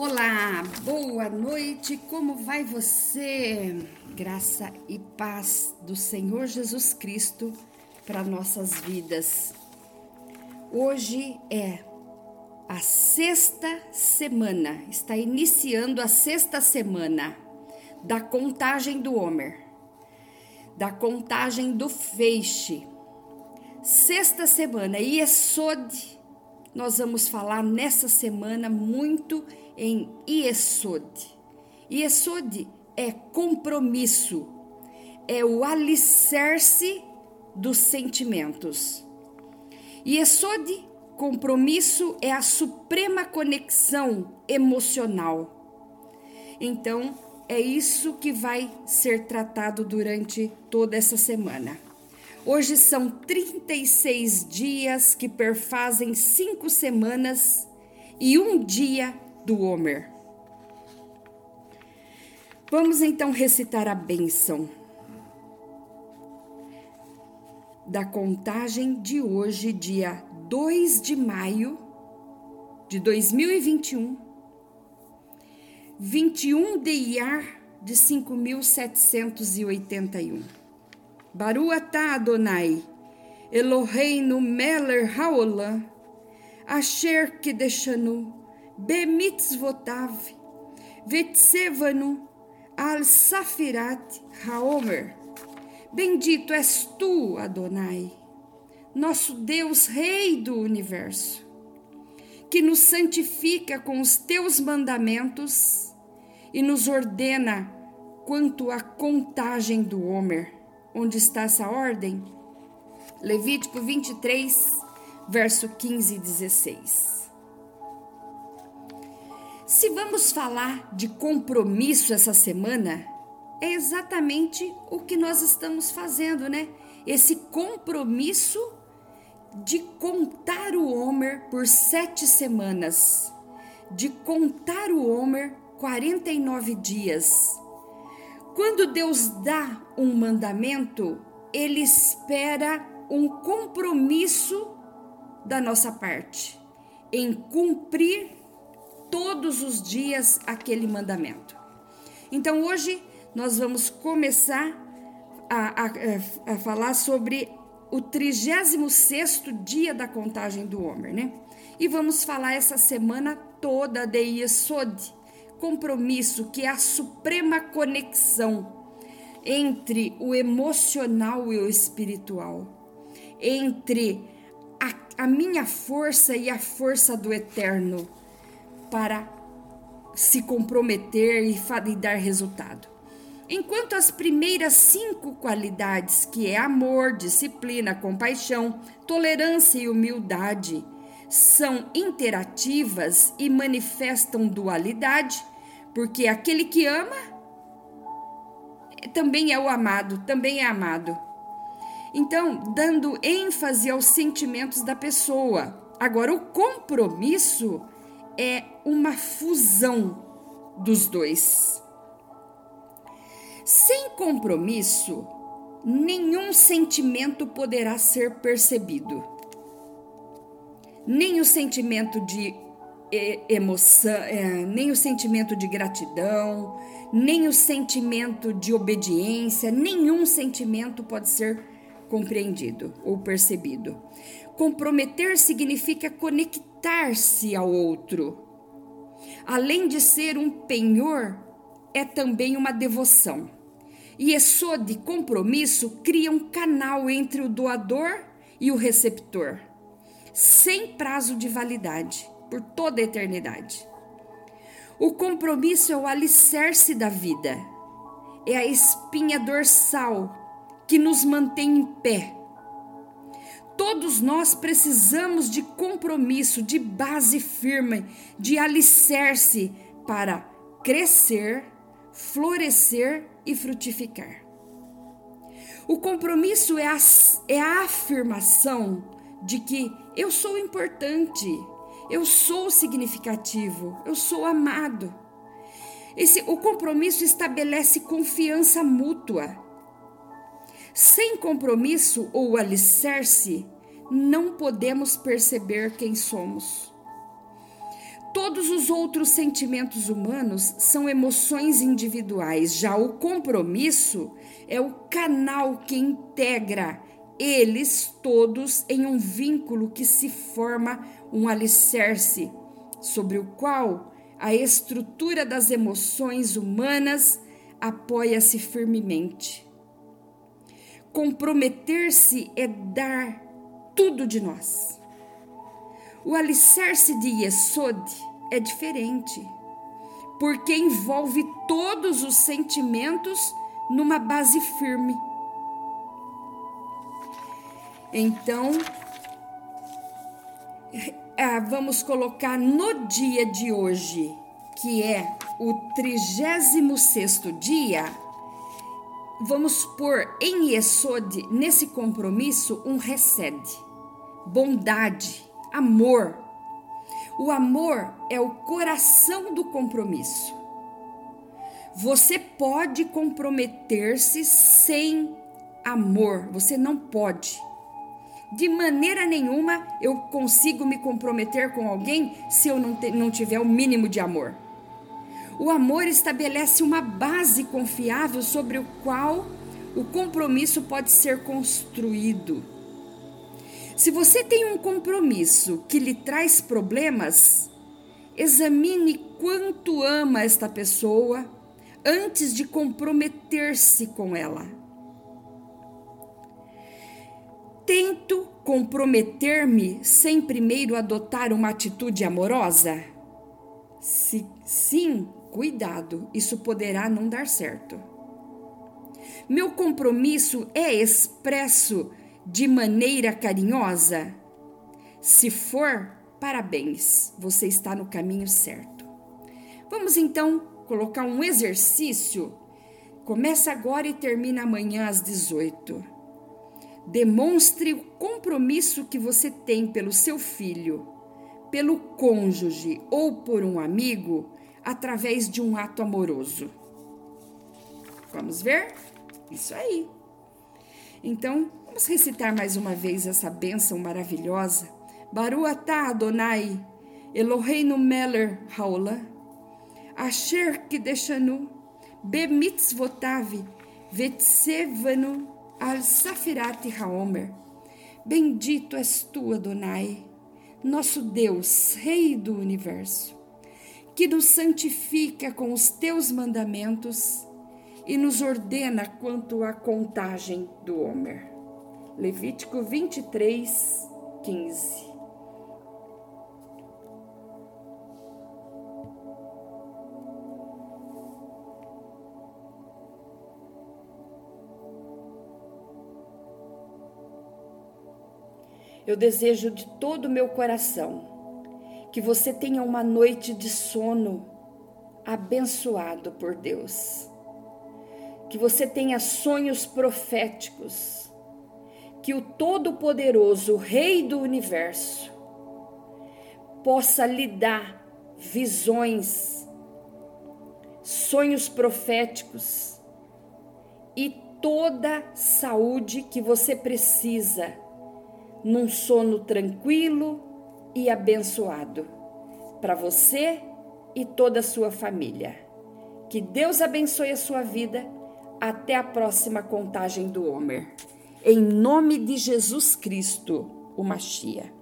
Olá, boa noite, como vai você? Graça e paz do Senhor Jesus Cristo para nossas vidas. Hoje é a sexta semana, está iniciando a sexta semana da contagem do Homer, da contagem do feixe. Sexta semana, Iesod, nós vamos falar nessa semana muito em Iesod. Iesod é compromisso, é o alicerce dos sentimentos. Iesod, compromisso, é a suprema conexão emocional. Então, é isso que vai ser tratado durante toda essa semana. Hoje são 36 dias que perfazem cinco semanas e um dia do Homer. Vamos então recitar a bênção da contagem de hoje, dia 2 de maio de 2021, 21 de Iar de 5781. Baruatá Adonai, Eloheinu Meller Haolam, Asher Kedeshanu, bemitzvotav, vetsevanu al safirat haomer. Bendito és tu, Adonai, nosso Deus, Rei do universo, que nos santifica com os teus mandamentos e nos ordena quanto à contagem do Homer. Onde está essa ordem? Levítico 23, verso 15 e 16. Se vamos falar de compromisso essa semana, é exatamente o que nós estamos fazendo, né? Esse compromisso de contar o Homer por sete semanas, de contar o Homer 49 dias. Quando Deus dá um mandamento, ele espera um compromisso da nossa parte em cumprir todos os dias aquele mandamento. Então hoje nós vamos começar a, a, a falar sobre o 36 dia da contagem do Homer, né? E vamos falar essa semana toda de Yesod, compromisso, que é a suprema conexão entre o emocional e o espiritual, entre a, a minha força e a força do eterno para se comprometer e, e dar resultado. Enquanto as primeiras cinco qualidades, que é amor, disciplina, compaixão, tolerância e humildade, são interativas e manifestam dualidade, porque aquele que ama também é o amado, também é amado. Então, dando ênfase aos sentimentos da pessoa. Agora, o compromisso é uma fusão dos dois. Sem compromisso, nenhum sentimento poderá ser percebido. Nem o sentimento de emoção, é, nem o sentimento de gratidão, nem o sentimento de obediência, nenhum sentimento pode ser compreendido ou percebido. Comprometer significa conectar-se ao outro. Além de ser um penhor, é também uma devoção. E isso de compromisso cria um canal entre o doador e o receptor, sem prazo de validade, por toda a eternidade. O compromisso é o alicerce da vida, é a espinha dorsal que nos mantém em pé Todos nós precisamos de compromisso, de base firme, de alicerce para crescer, florescer e frutificar. O compromisso é a, é a afirmação de que eu sou importante, eu sou significativo, eu sou amado. Esse, o compromisso estabelece confiança mútua sem compromisso ou alicerce, não podemos perceber quem somos. Todos os outros sentimentos humanos são emoções individuais, já o compromisso é o canal que integra eles todos em um vínculo que se forma um alicerce sobre o qual a estrutura das emoções humanas apoia-se firmemente. Comprometer-se é dar tudo de nós. O alicerce de Yesod é diferente, porque envolve todos os sentimentos numa base firme. Então, ah, vamos colocar no dia de hoje, que é o 36 dia, vamos pôr em Yesod, nesse compromisso, um recede, bondade, amor. O amor é o coração do compromisso. Você pode comprometer-se sem amor, você não pode. De maneira nenhuma eu consigo me comprometer com alguém se eu não, te, não tiver o mínimo de amor. O amor estabelece uma base confiável sobre o qual o compromisso pode ser construído. Se você tem um compromisso que lhe traz problemas, examine quanto ama esta pessoa antes de comprometer-se com ela. Comprometer-me sem primeiro adotar uma atitude amorosa? Se sim, cuidado, isso poderá não dar certo. Meu compromisso é expresso de maneira carinhosa? Se for, parabéns, você está no caminho certo. Vamos então colocar um exercício. Começa agora e termina amanhã às 18 Demonstre o compromisso que você tem pelo seu filho, pelo cônjuge ou por um amigo através de um ato amoroso. Vamos ver? Isso aí. Então, vamos recitar mais uma vez essa bênção maravilhosa. Baruatá Adonai, Eloheinu Meller Haola, Asher Kideshanu, Bemitzvotav, Vetsevanu, al Safirati Haomer. Bendito és tu, Adonai, nosso Deus, Rei do universo, que nos santifica com os teus mandamentos e nos ordena quanto à contagem do Homer. Levítico 23, 15. Eu desejo de todo o meu coração que você tenha uma noite de sono abençoado por Deus. Que você tenha sonhos proféticos. Que o Todo-Poderoso, Rei do Universo, possa lhe dar visões, sonhos proféticos e toda saúde que você precisa num sono tranquilo e abençoado para você e toda a sua família. Que Deus abençoe a sua vida. Até a próxima contagem do Homer. Em nome de Jesus Cristo, o Machia.